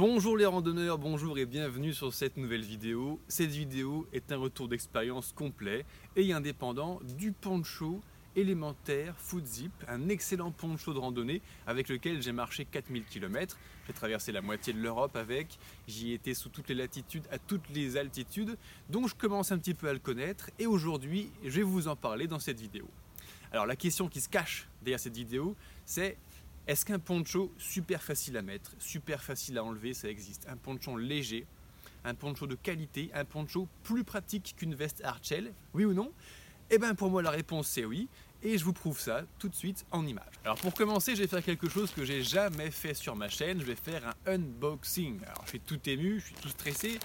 Bonjour les randonneurs, bonjour et bienvenue sur cette nouvelle vidéo. Cette vidéo est un retour d'expérience complet et indépendant du poncho élémentaire Foot Zip, un excellent poncho de randonnée avec lequel j'ai marché 4000 km. J'ai traversé la moitié de l'Europe avec, j'y étais sous toutes les latitudes, à toutes les altitudes, donc je commence un petit peu à le connaître et aujourd'hui je vais vous en parler dans cette vidéo. Alors la question qui se cache derrière cette vidéo, c'est est-ce qu'un poncho super facile à mettre, super facile à enlever, ça existe? Un poncho léger, un poncho de qualité, un poncho plus pratique qu'une veste Archel Oui ou non? Eh bien pour moi la réponse c'est oui, et je vous prouve ça tout de suite en image. Alors pour commencer, je vais faire quelque chose que j'ai jamais fait sur ma chaîne, je vais faire un unboxing. Alors je suis tout ému, je suis tout stressé.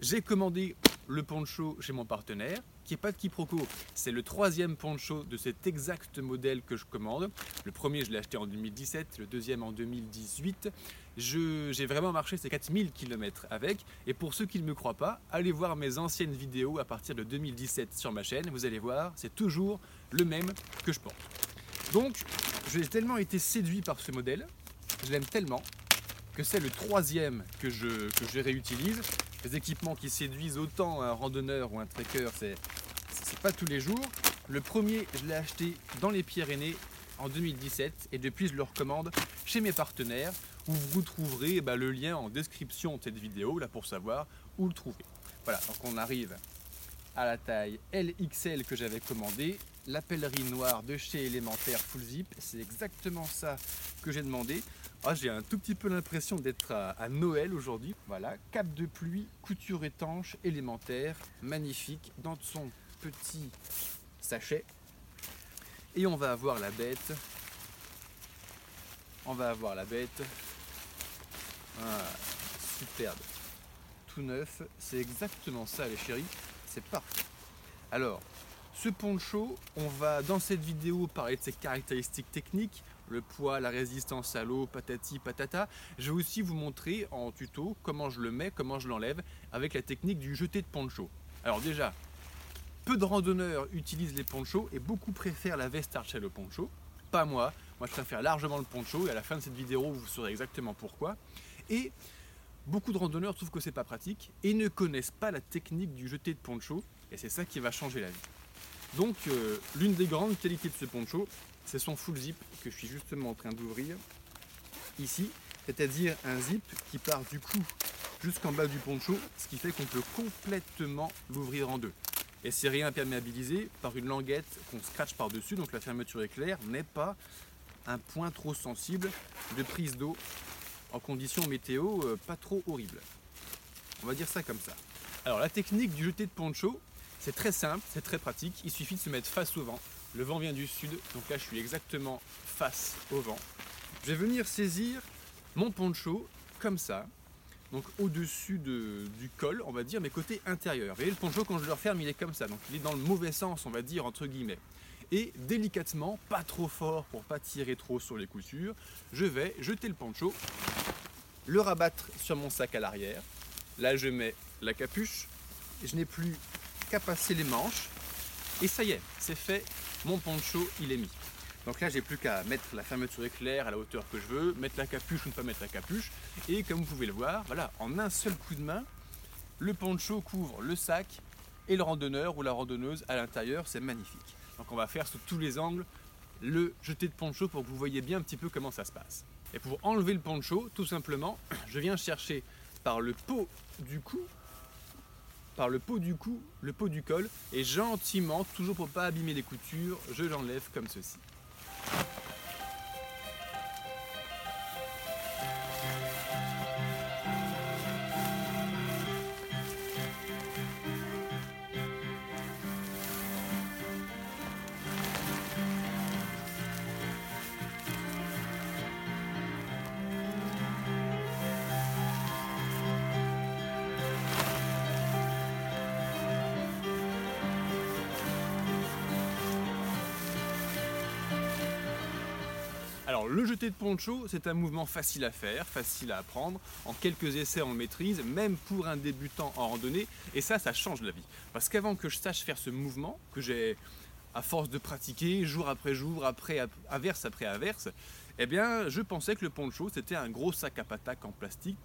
J'ai commandé le poncho chez mon partenaire, qui n'est pas de quiproquo. C'est le troisième poncho de cet exact modèle que je commande. Le premier, je l'ai acheté en 2017, le deuxième en 2018. J'ai vraiment marché ces 4000 km avec. Et pour ceux qui ne me croient pas, allez voir mes anciennes vidéos à partir de 2017 sur ma chaîne. Vous allez voir, c'est toujours le même que je porte. Donc, j'ai tellement été séduit par ce modèle, je l'aime tellement, que c'est le troisième que je, que je réutilise les équipements qui séduisent autant un randonneur ou un trekker, c'est pas tous les jours. Le premier, je l'ai acheté dans les Pyrénées en 2017 et depuis je le recommande chez mes partenaires où vous trouverez bah, le lien en description de cette vidéo là pour savoir où le trouver. Voilà, donc on arrive à la taille LXL que j'avais commandé, la pèlerine noire de chez Élémentaire Full Zip, c'est exactement ça que j'ai demandé. Ah, j'ai un tout petit peu l'impression d'être à, Noël aujourd'hui. Voilà, cap de pluie, couture étanche, élémentaire, magnifique, dans son petit sachet. Et on va avoir la bête. On va avoir la bête. Ah, superbe. Tout neuf. C'est exactement ça les chéris. C'est parfait. Alors, ce poncho, on va dans cette vidéo parler de ses caractéristiques techniques, le poids, la résistance à l'eau, patati patata. Je vais aussi vous montrer en tuto comment je le mets, comment je l'enlève avec la technique du jeté de poncho. Alors déjà, peu de randonneurs utilisent les ponchos et beaucoup préfèrent la veste Archel au poncho. Pas moi, moi je préfère largement le poncho et à la fin de cette vidéo vous saurez exactement pourquoi. Et beaucoup de randonneurs trouvent que c'est pas pratique et ne connaissent pas la technique du jeté de poncho et c'est ça qui va changer la vie. Donc euh, l'une des grandes qualités de ce poncho, c'est son full zip que je suis justement en train d'ouvrir ici, c'est-à-dire un zip qui part du cou jusqu'en bas du poncho, ce qui fait qu'on peut complètement l'ouvrir en deux. Et c'est rien imperméabilisé par une languette qu'on scratch par-dessus, donc la fermeture éclair n'est pas un point trop sensible de prise d'eau en conditions météo euh, pas trop horribles. On va dire ça comme ça. Alors la technique du jeté de poncho, c'est très simple, c'est très pratique, il suffit de se mettre face au vent le vent vient du sud, donc là je suis exactement face au vent. Je vais venir saisir mon poncho comme ça, donc au-dessus du col, on va dire, mais côté intérieur. Vous voyez, le poncho, quand je le referme, il est comme ça, donc il est dans le mauvais sens, on va dire, entre guillemets. Et délicatement, pas trop fort pour pas tirer trop sur les coutures, je vais jeter le poncho, le rabattre sur mon sac à l'arrière. Là, je mets la capuche, je n'ai plus qu'à passer les manches, et ça y est, c'est fait, mon poncho il est mis. Donc là j'ai plus qu'à mettre la fermeture éclair à la hauteur que je veux, mettre la capuche ou ne pas mettre la capuche. Et comme vous pouvez le voir, voilà, en un seul coup de main, le poncho couvre le sac et le randonneur ou la randonneuse à l'intérieur, c'est magnifique. Donc on va faire sous tous les angles le jeté de poncho pour que vous voyez bien un petit peu comment ça se passe. Et pour enlever le poncho, tout simplement, je viens chercher par le pot du cou par le pot du cou, le pot du col, et gentiment, toujours pour pas abîmer les coutures, je l'enlève comme ceci. Le jeté de poncho, c'est un mouvement facile à faire, facile à apprendre. En quelques essais, on le maîtrise, même pour un débutant en randonnée. Et ça, ça change la vie. Parce qu'avant que je sache faire ce mouvement, que j'ai à force de pratiquer jour après jour, après averse après averse, eh bien, je pensais que le poncho c'était un gros sac à patates en plastique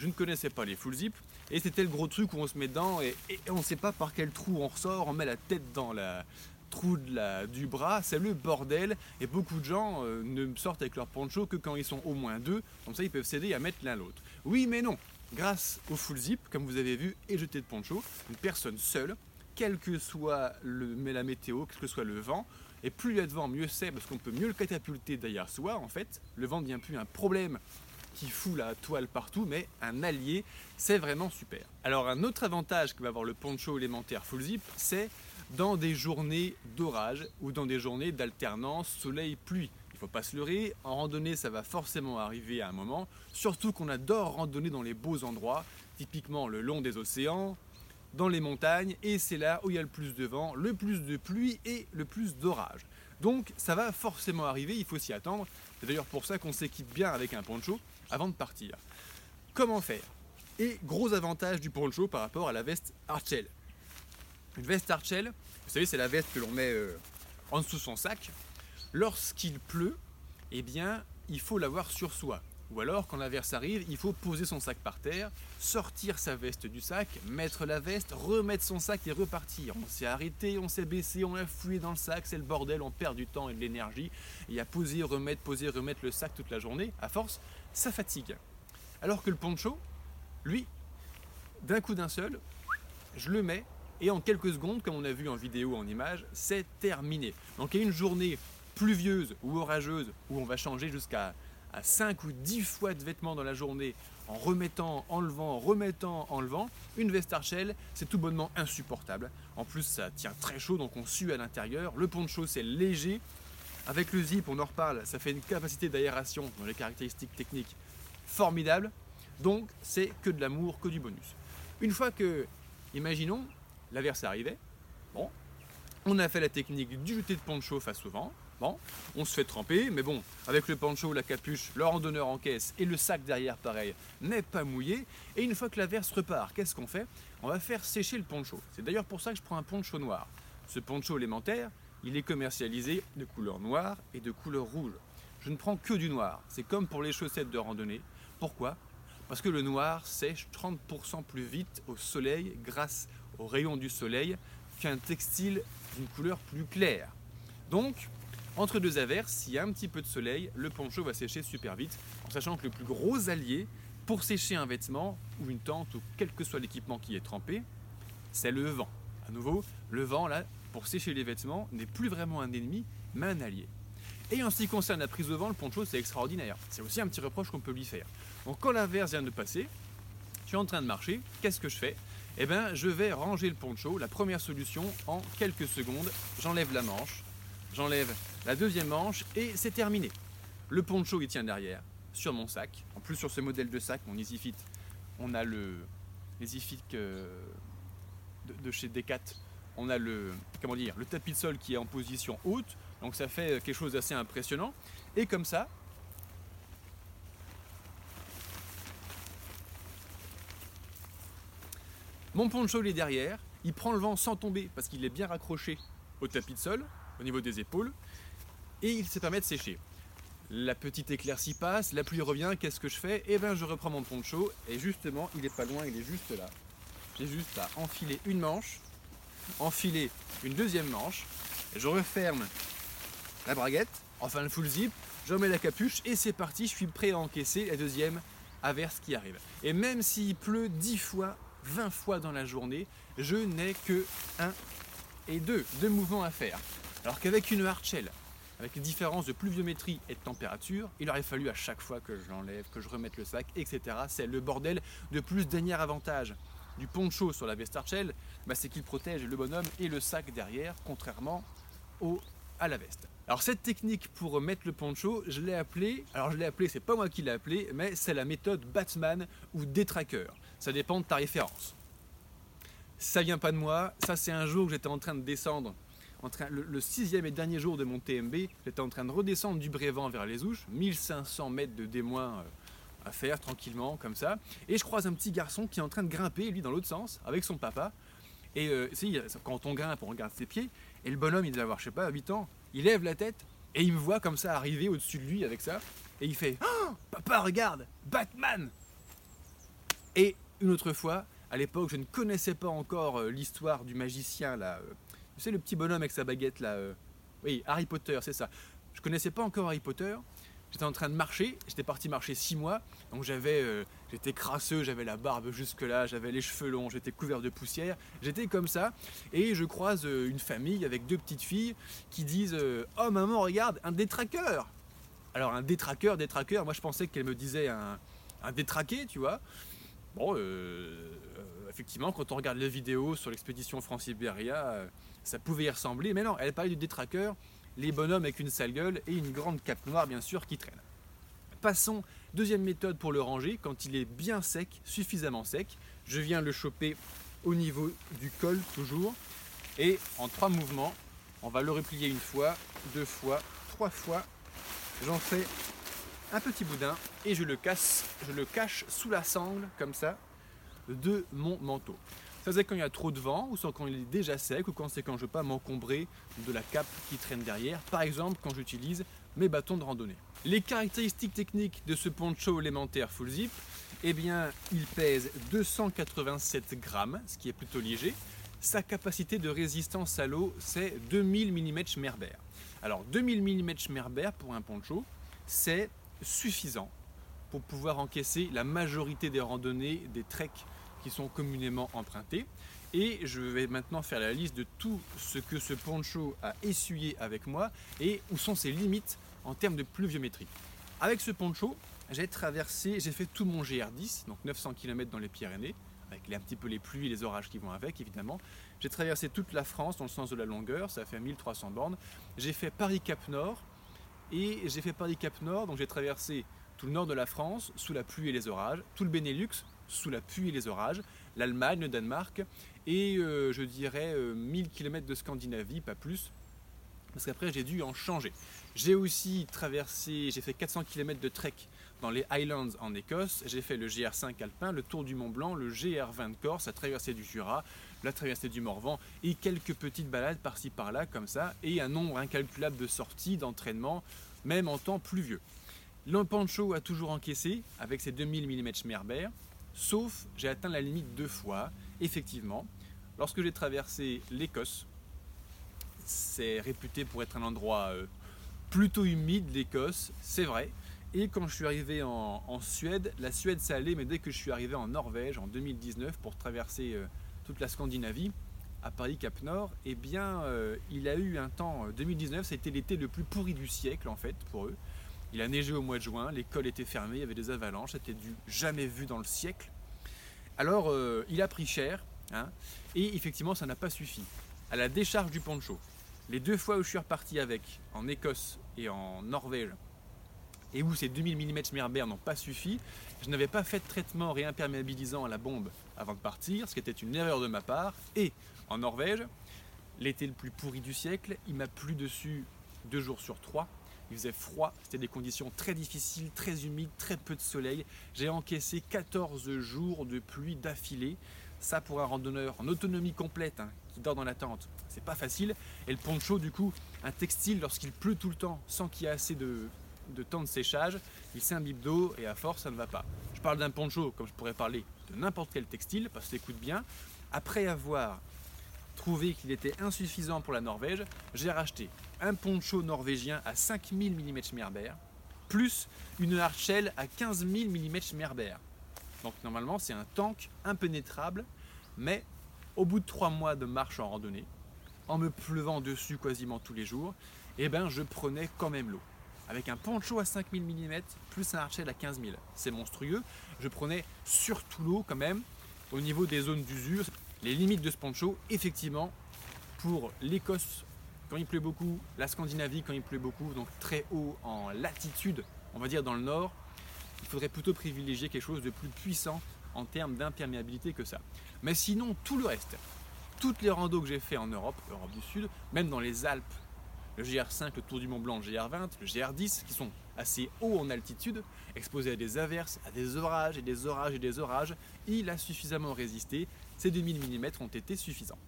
je ne connaissais pas les full zip, et c'était le gros truc où on se met dedans et, on ne sait pas par quel trou on ressort, on met la tête dans la trou du bras, c'est le bordel, et beaucoup de gens euh, ne sortent avec leur poncho que quand ils sont au moins deux, comme ça ils peuvent s'aider à mettre l'un l'autre. Oui mais non, grâce au full zip, comme vous avez vu, et jeté de poncho, une personne seule, quel que soit le, la météo, quel que soit le vent, et plus il y a de vent, mieux c'est, parce qu'on peut mieux le catapulter derrière soi, en fait. Le vent ne devient plus un problème qui fout la toile partout, mais un allié, c'est vraiment super. Alors un autre avantage que va avoir le poncho élémentaire full zip, c'est dans des journées d'orage ou dans des journées d'alternance soleil-pluie. Il ne faut pas se leurrer, en randonnée ça va forcément arriver à un moment, surtout qu'on adore randonner dans les beaux endroits, typiquement le long des océans, dans les montagnes, et c'est là où il y a le plus de vent, le plus de pluie et le plus d'orage. Donc ça va forcément arriver, il faut s'y attendre. C'est d'ailleurs pour ça qu'on s'équipe bien avec un poncho avant de partir. Comment faire? Et gros avantage du poncho par rapport à la veste Archel. Une veste Archel, vous savez, c'est la veste que l'on met euh, en dessous de son sac. Lorsqu'il pleut, eh bien, il faut l'avoir sur soi. Ou alors, quand l'averse arrive, il faut poser son sac par terre, sortir sa veste du sac, mettre la veste, remettre son sac et repartir. On s'est arrêté, on s'est baissé, on a fouillé dans le sac, c'est le bordel, on perd du temps et de l'énergie. Et à poser, remettre, poser, remettre le sac toute la journée, à force, ça fatigue. Alors que le poncho, lui, d'un coup d'un seul, je le mets et en quelques secondes, comme on a vu en vidéo, en image, c'est terminé. Donc il y a une journée pluvieuse ou orageuse où on va changer jusqu'à à 5 ou 10 fois de vêtements dans la journée en remettant, enlevant, remettant, enlevant, une veste Archel, c'est tout bonnement insupportable. En plus, ça tient très chaud, donc on sue à l'intérieur. Le poncho, c'est léger. Avec le zip, on en reparle, ça fait une capacité d'aération dans les caractéristiques techniques formidable. Donc, c'est que de l'amour, que du bonus. Une fois que, imaginons, l'averse arrivait, bon, on a fait la technique du jeté de poncho face au vent, Bon, on se fait tremper, mais bon, avec le poncho, la capuche, le randonneur en caisse et le sac derrière pareil, n'est pas mouillé. Et une fois que la verse repart, qu'est-ce qu'on fait? On va faire sécher le poncho. C'est d'ailleurs pour ça que je prends un poncho noir. Ce poncho élémentaire, il est commercialisé de couleur noire et de couleur rouge. Je ne prends que du noir. C'est comme pour les chaussettes de randonnée. Pourquoi? Parce que le noir sèche 30% plus vite au soleil grâce aux rayons du soleil qu'un textile d'une couleur plus claire. Donc, entre deux averses, s'il y a un petit peu de soleil, le poncho va sécher super vite, en sachant que le plus gros allié pour sécher un vêtement ou une tente ou quel que soit l'équipement qui est trempé, c'est le vent. À nouveau, le vent, là, pour sécher les vêtements, n'est plus vraiment un ennemi, mais un allié. Et en ce qui concerne la prise de vent, le poncho, c'est extraordinaire. C'est aussi un petit reproche qu'on peut lui faire. Donc quand l'averse vient de passer, je suis en train de marcher, qu'est-ce que je fais? Eh bien, je vais ranger le poncho. La première solution, en quelques secondes, j'enlève la manche, J'enlève la deuxième manche et c'est terminé. Le poncho il tient derrière sur mon sac. En plus sur ce modèle de sac, mon EasyFit, on a le EasyFit de, de, chez Decat. On a le comment dire le tapis de sol qui est en position haute, donc ça fait quelque chose d'assez impressionnant. Et comme ça, mon poncho il est derrière, il prend le vent sans tomber parce qu'il est bien raccroché au tapis de sol au niveau des épaules, et il se permet de sécher. La petite éclaircie passe, la pluie revient, qu'est-ce que je fais? Eh bien je reprends mon poncho, et justement il est pas loin, il est juste là. J'ai juste à enfiler une manche, enfiler une deuxième manche, je referme la braguette, enfin le full zip, je remets la capuche et c'est parti, je suis prêt à encaisser la deuxième averse qui arrive. Et même s'il pleut 10 fois, 20 fois dans la journée, je n'ai que un et deux, deux mouvements à faire. Alors qu'avec une hardshell, avec les différences de pluviométrie et de température, il aurait fallu à chaque fois que je l'enlève, que je remette le sac, etc. C'est le bordel. De plus, dernier avantage du poncho sur la veste Archel, bah, c'est qu'il protège le bonhomme et le sac derrière, contrairement au, à la veste. Alors cette technique pour mettre le poncho, je l'ai appelée, alors je l'ai appelée, c'est pas moi qui l'ai appelée, mais c'est la méthode Batman ou détraqueur. Ça dépend de ta référence. Ça vient pas de moi, ça c'est un jour que j'étais en train de descendre le, sixième et dernier jour de mon TMB, j'étais en train de redescendre du Brévent vers les Ouches, 1500 mètres de D- euh, à faire tranquillement comme ça, et je croise un petit garçon qui est en train de grimper, lui dans l'autre sens, avec son papa. Et euh, quand on grimpe, on regarde ses pieds, et le bonhomme, il devait avoir, je sais pas, 8 ans, il lève la tête, et il me voit comme ça arriver au-dessus de lui avec ça, et il fait oh, Papa, regarde Batman Et une autre fois, à l'époque, je ne connaissais pas encore euh, l'histoire du magicien, là. euh, tu sais, le petit bonhomme avec sa baguette, là. euh, oui, Harry Potter, c'est ça. Je connaissais pas encore Harry Potter. J'étais en train de marcher, j'étais parti marcher six mois, donc j'avais, euh, j'étais crasseux, j'avais la barbe jusque là, j'avais les cheveux longs, j'étais couvert de poussière, j'étais comme ça, et je croise euh, une famille avec deux petites filles qui disent euh, Oh maman, regarde, un détraqueur! Alors un détraqueur, détraqueur, moi je pensais qu'elle me disait un, détraqué, tu vois. Bon, effectivement, quand on regarde les vidéos sur l'expédition France-Sibéria, euh, ça pouvait y ressembler, mais non, elle parlait du détraqueur, les bonhommes avec une sale gueule et une grande cape noire, bien sûr, qui traîne. Passons, deuxième méthode pour le ranger, quand il est bien sec, suffisamment sec. Je viens le choper au niveau du col, toujours, et en trois mouvements, on va le replier une fois, deux fois, trois fois. J'en fais un petit boudin et je le casse, je le cache sous la sangle comme ça de mon manteau. Ça c'est quand il y a trop de vent ou quand il est déjà sec ou quand c'est quand je ne veux pas m'encombrer de la cape qui traîne derrière. Par exemple quand j'utilise mes bâtons de randonnée. Les caractéristiques techniques de ce poncho élémentaire full zip, eh bien il pèse 287 grammes, ce qui est plutôt léger. Sa capacité de résistance à l'eau c'est 2000 mm Schmerber. Alors 2000 mm Schmerber pour un poncho, c'est suffisant pour pouvoir encaisser la majorité des randonnées, des treks qui sont communément empruntés. Et je vais maintenant faire la liste de tout ce que ce poncho a essuyé avec moi et où sont ses limites en termes de pluviométrie. Avec ce poncho, j'ai traversé, j'ai fait tout mon GR10, donc 900 km dans les Pyrénées, avec un petit peu les pluies et les orages qui vont avec évidemment. J'ai traversé toute la France dans le sens de la longueur, ça fait 1300 bornes. J'ai fait Paris-Cap Nord et j'ai fait Paris-Cap Nord, donc j'ai traversé tout le nord de la France sous la pluie et les orages, tout le Benelux sous la pluie et les orages, l'Allemagne, le Danemark et euh, je dirais euh, 1000 km de Scandinavie, pas plus, parce qu'après j'ai dû en changer. J'ai aussi traversé, j'ai fait 400 km de trek dans les Highlands en Écosse, j'ai fait le GR5 alpin, le Tour du Mont Blanc, le GR20 de Corse, la traversée du Jura, la traversée du Morvan et quelques petites balades par-ci par-là comme ça et un nombre incalculable de sorties, d'entraînements, même en temps pluvieux. Le Pancho a toujours encaissé avec ses 2000 mm Schmerber, sauf j'ai atteint la limite deux fois, effectivement, lorsque j'ai traversé l'Écosse. C'est réputé pour être un endroit euh, plutôt humide, l'Écosse, c'est vrai. Et quand je suis arrivé en, Suède, la Suède ça allait, mais dès que je suis arrivé en Norvège en 2019 pour traverser euh, toute la Scandinavie, à Paris Cap Nord, eh bien, euh, il a eu un temps, 2019, c'était l'été le plus pourri du siècle en fait pour eux. Il a neigé au mois de juin, l'école était fermée, il y avait des avalanches, c'était du jamais vu dans le siècle. Alors, euh, il a pris cher, hein, et effectivement, ça n'a pas suffi. À la décharge du poncho, les deux fois où je suis reparti avec, en Écosse et en Norvège, et où ces 2000 mm Schmerber n'ont pas suffi, je n'avais pas fait de traitement réimperméabilisant à la bombe avant de partir, ce qui était une erreur de ma part, et en Norvège, l'été le plus pourri du siècle, il m'a plu dessus deux jours sur trois, il faisait froid, c'était des conditions très difficiles, très humides, très peu de soleil. J'ai encaissé 14 jours de pluie d'affilée. Ça pour un randonneur en autonomie complète, hein, qui dort dans la tente, c'est pas facile. Et le poncho, du coup, un textile lorsqu'il pleut tout le temps, sans qu'il y ait assez de, de temps de séchage, il s'imbibe d'eau et à force ça ne va pas. Je parle d'un poncho comme je pourrais parler de n'importe quel textile, parce que ça écoute bien. Après avoir trouvé qu'il était insuffisant pour la Norvège, j'ai racheté un poncho norvégien à 5000 mm Schmerber, plus une Archel à 15 000 mm Schmerber. Donc normalement c'est un tank impénétrable, mais au bout de trois mois de marche en randonnée, en me pleuvant dessus quasiment tous les jours, eh ben je prenais quand même l'eau. Avec un poncho à 5000 mm plus un Archel à 15 000, c'est monstrueux. Je prenais surtout l'eau quand même au niveau des zones d'usure. Les limites de ce poncho, effectivement, pour l'Écosse quand il pleut beaucoup, la Scandinavie quand il pleut beaucoup, donc très haut en latitude, on va dire dans le nord, il faudrait plutôt privilégier quelque chose de plus puissant en termes d'imperméabilité que ça. Mais sinon, tout le reste, toutes les randos que j'ai fait en Europe, Europe du Sud, même dans les Alpes, le GR5, le Tour du Mont Blanc, le GR20, le GR10, qui sont assez hauts en altitude, exposés à des averses, à des orages et des orages et des orages, il a suffisamment résisté. Ces 2000 mm ont été suffisants.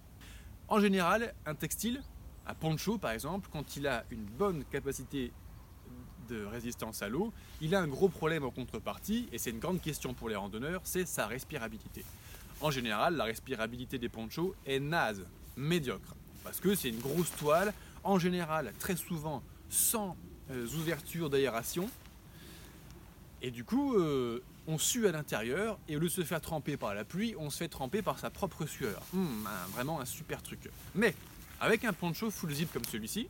En général, un textile, un poncho par exemple, quand il a une bonne capacité de résistance à l'eau, il a un gros problème en contrepartie, et c'est une grande question pour les randonneurs, c'est sa respirabilité. En général, la respirabilité des ponchos est naze, médiocre, parce que c'est une grosse toile, en général, très souvent, sans euh, ouverture d'aération, et du coup, euh, on sue à l'intérieur, et au lieu de se faire tremper par la pluie, on se fait tremper par sa propre sueur. Hum, vraiment un super truc. Mais, avec un poncho full zip comme celui-ci,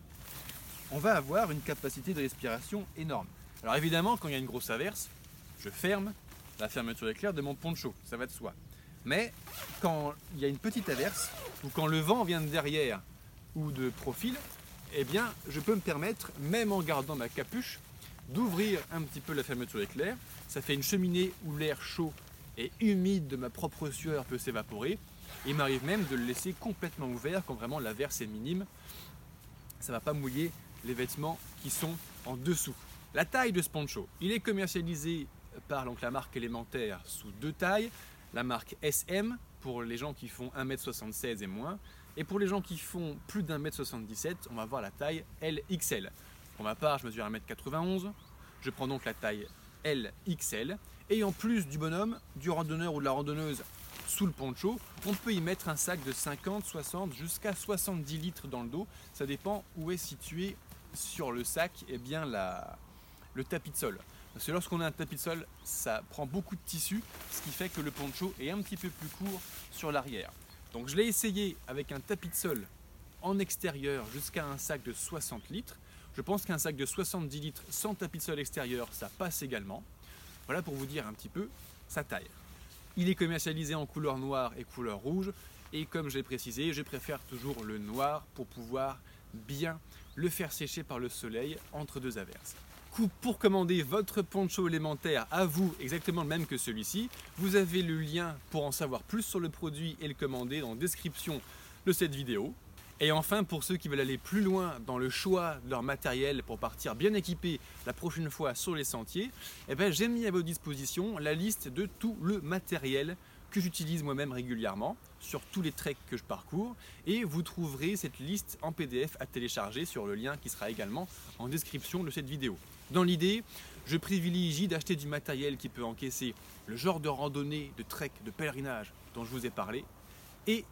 on va avoir une capacité de respiration énorme. Alors évidemment, quand il y a une grosse averse, je ferme la fermeture éclair de mon poncho, ça va de soi. Mais quand il y a une petite averse, ou quand le vent vient de derrière ou de profil, eh bien, je peux me permettre, même en gardant ma capuche, d'ouvrir un petit peu la fermeture éclair. Ça fait une cheminée où l'air chaud et humide de ma propre sueur peut s'évaporer. Il m'arrive même de le laisser complètement ouvert quand vraiment l'averse est minime. Ça ne va pas mouiller les vêtements qui sont en dessous. La taille de ce poncho, il est commercialisé par donc, la marque élémentaire sous deux tailles. La marque SM pour les gens qui font 1m76 et moins. Et pour les gens qui font plus d'1m77, on va voir la taille LXL. Pour ma part, je mesure 1m91. Je prends donc la taille LXL. Et en plus du bonhomme, du randonneur ou de la randonneuse sous le poncho, on peut y mettre un sac de 50, 60 jusqu'à 70 litres dans le dos. Ça dépend où est situé sur le sac eh bien, la, le tapis de sol. Parce que lorsqu'on a un tapis de sol, ça prend beaucoup de tissu, ce qui fait que le poncho est un petit peu plus court sur l'arrière. Donc je l'ai essayé avec un tapis de sol en extérieur jusqu'à un sac de 60 litres. Je pense qu'un sac de 70 litres sans tapis de sol extérieur, ça passe également. Voilà pour vous dire un petit peu sa taille. Il est commercialisé en couleur noire et couleur rouge. Et comme je l'ai précisé, je préfère toujours le noir pour pouvoir bien le faire sécher par le soleil entre deux averses. Pour commander votre poncho élémentaire à vous, exactement le même que celui-ci, vous avez le lien pour en savoir plus sur le produit et le commander dans la description de cette vidéo. Et enfin, pour ceux qui veulent aller plus loin dans le choix de leur matériel pour partir bien équipé la prochaine fois sur les sentiers, eh ben, j'ai mis à votre disposition la liste de tout le matériel que j'utilise moi-même régulièrement sur tous les treks que je parcours et vous trouverez cette liste en PDF à télécharger sur le lien qui sera également en description de cette vidéo. Dans l'idée, je privilégie d'acheter du matériel qui peut encaisser le genre de randonnée, de trek, de pèlerinage dont je vous ai parlé et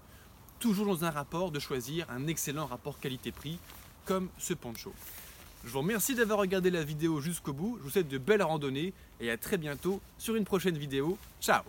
toujours dans un rapport de choisir un excellent rapport qualité-prix comme ce poncho. Je vous remercie d'avoir regardé la vidéo jusqu'au bout, je vous souhaite de belles randonnées et à très bientôt sur une prochaine vidéo. Ciao